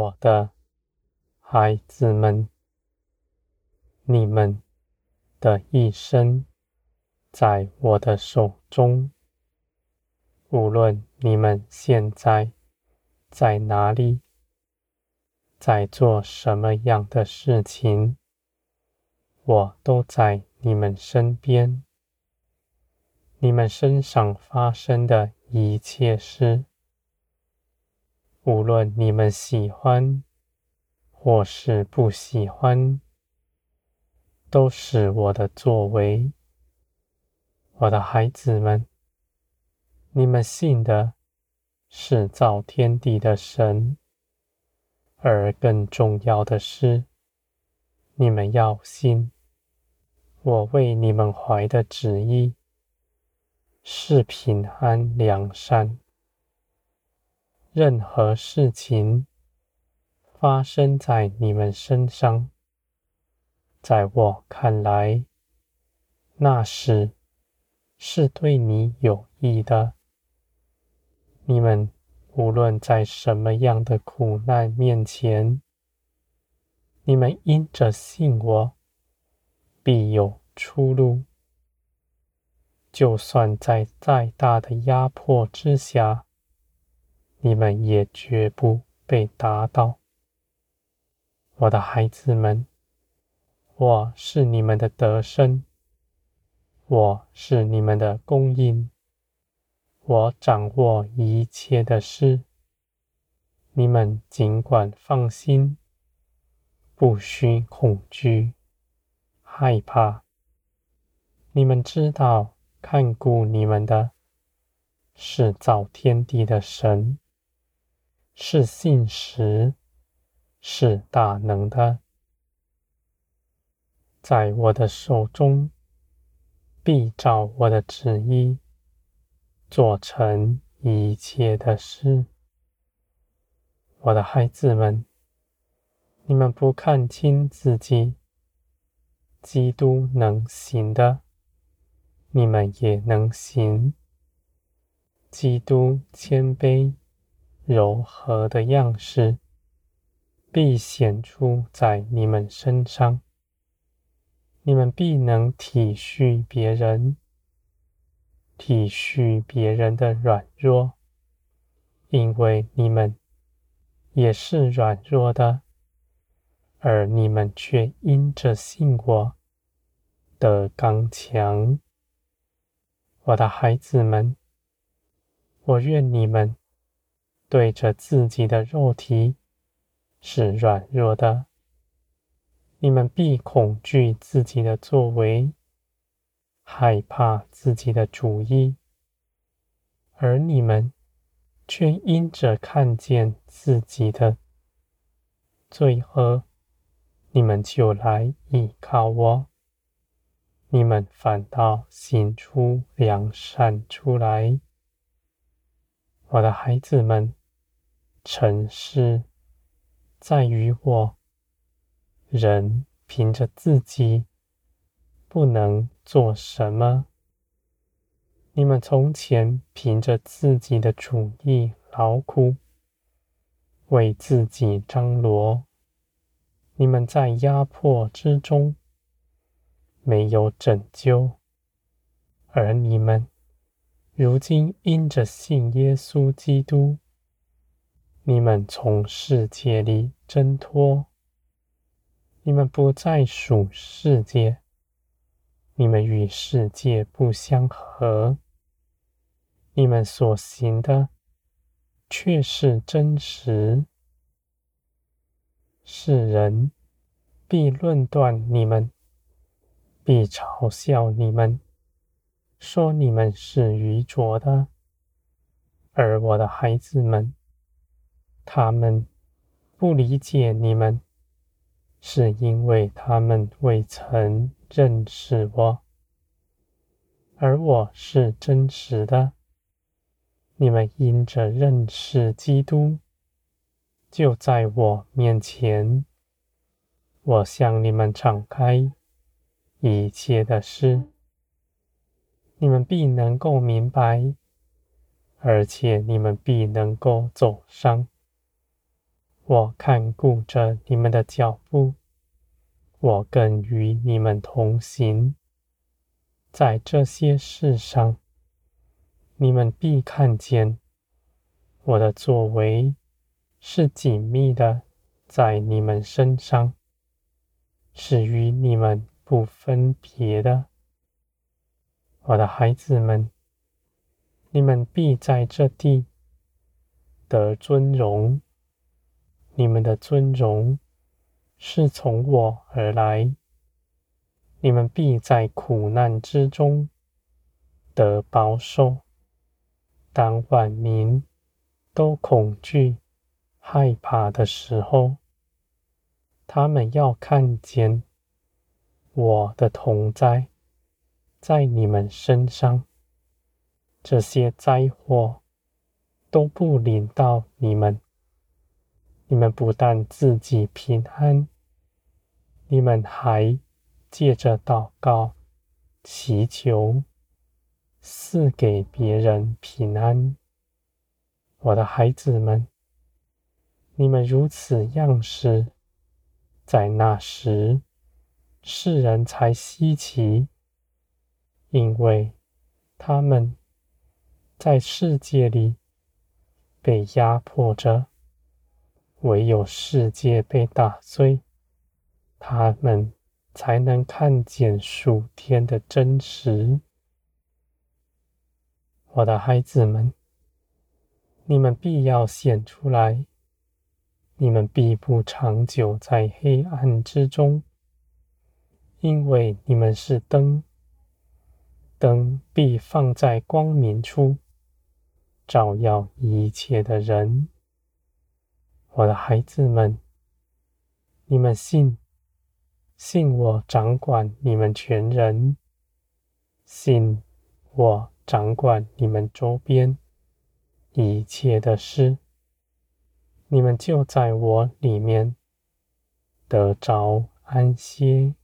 我的孩子们，你们的一生在我的手中。无论你们现在在哪里，在做什么样的事情，我都在你们身边。你们身上发生的一切事，无论你们喜欢或是不喜欢，都是我的作为，我的孩子们。你们信的是造天地的神，而更重要的是，你们要信我为你们怀的旨意是平安良善。任何事情发生在你们身上，在我看来，那时是对你有益的。你们无论在什么样的苦难面前，你们因着信我，必有出路。就算在再大的压迫之下，你们也绝不被打倒。我的孩子们，我是你们的得胜，我是你们的供应。我掌握一切的事，你们尽管放心，不需恐惧、害怕。你们知道，看顾你们的是造天地的神，是信实、是大能的，在我的手中，必照我的旨意。做成一切的事，我的孩子们，你们不看清自己，基督能行的，你们也能行。基督谦卑柔和的样式，必显出在你们身上，你们必能体恤别人。体恤别人的软弱，因为你们也是软弱的，而你们却因着信我的刚强。我的孩子们，我愿你们对着自己的肉体是软弱的，你们必恐惧自己的作为。害怕自己的主意，而你们却因着看见自己的罪恶，你们就来依靠我，你们反倒行出良善出来。我的孩子们，成事在于我，人凭着自己。不能做什么？你们从前凭着自己的主意劳苦，为自己张罗。你们在压迫之中没有拯救，而你们如今因着信耶稣基督，你们从世界里挣脱，你们不再属世界。你们与世界不相合，你们所行的却是真实。世人必论断你们，必嘲笑你们，说你们是愚拙的。而我的孩子们，他们不理解你们，是因为他们未曾。认识我，而我是真实的。你们因着认识基督，就在我面前。我向你们敞开一切的事，你们必能够明白，而且你们必能够走上。我看顾着你们的脚步，我更与你们同行。在这些事上，你们必看见我的作为是紧密的在你们身上，是与你们不分别的。我的孩子们，你们必在这地得尊荣。你们的尊荣是从我而来，你们必在苦难之中得保守。当万民都恐惧、害怕的时候，他们要看见我的同在在你们身上，这些灾祸都不临到你们。你们不但自己平安，你们还借着祷告、祈求，赐给别人平安。我的孩子们，你们如此样式，在那时世人才稀奇，因为他们在世界里被压迫着。唯有世界被打碎，他们才能看见属天的真实。我的孩子们，你们必要显出来，你们必不长久在黑暗之中，因为你们是灯，灯必放在光明处，照耀一切的人。我的孩子们，你们信，信我掌管你们全人，信我掌管你们周边一切的事，你们就在我里面得着安歇。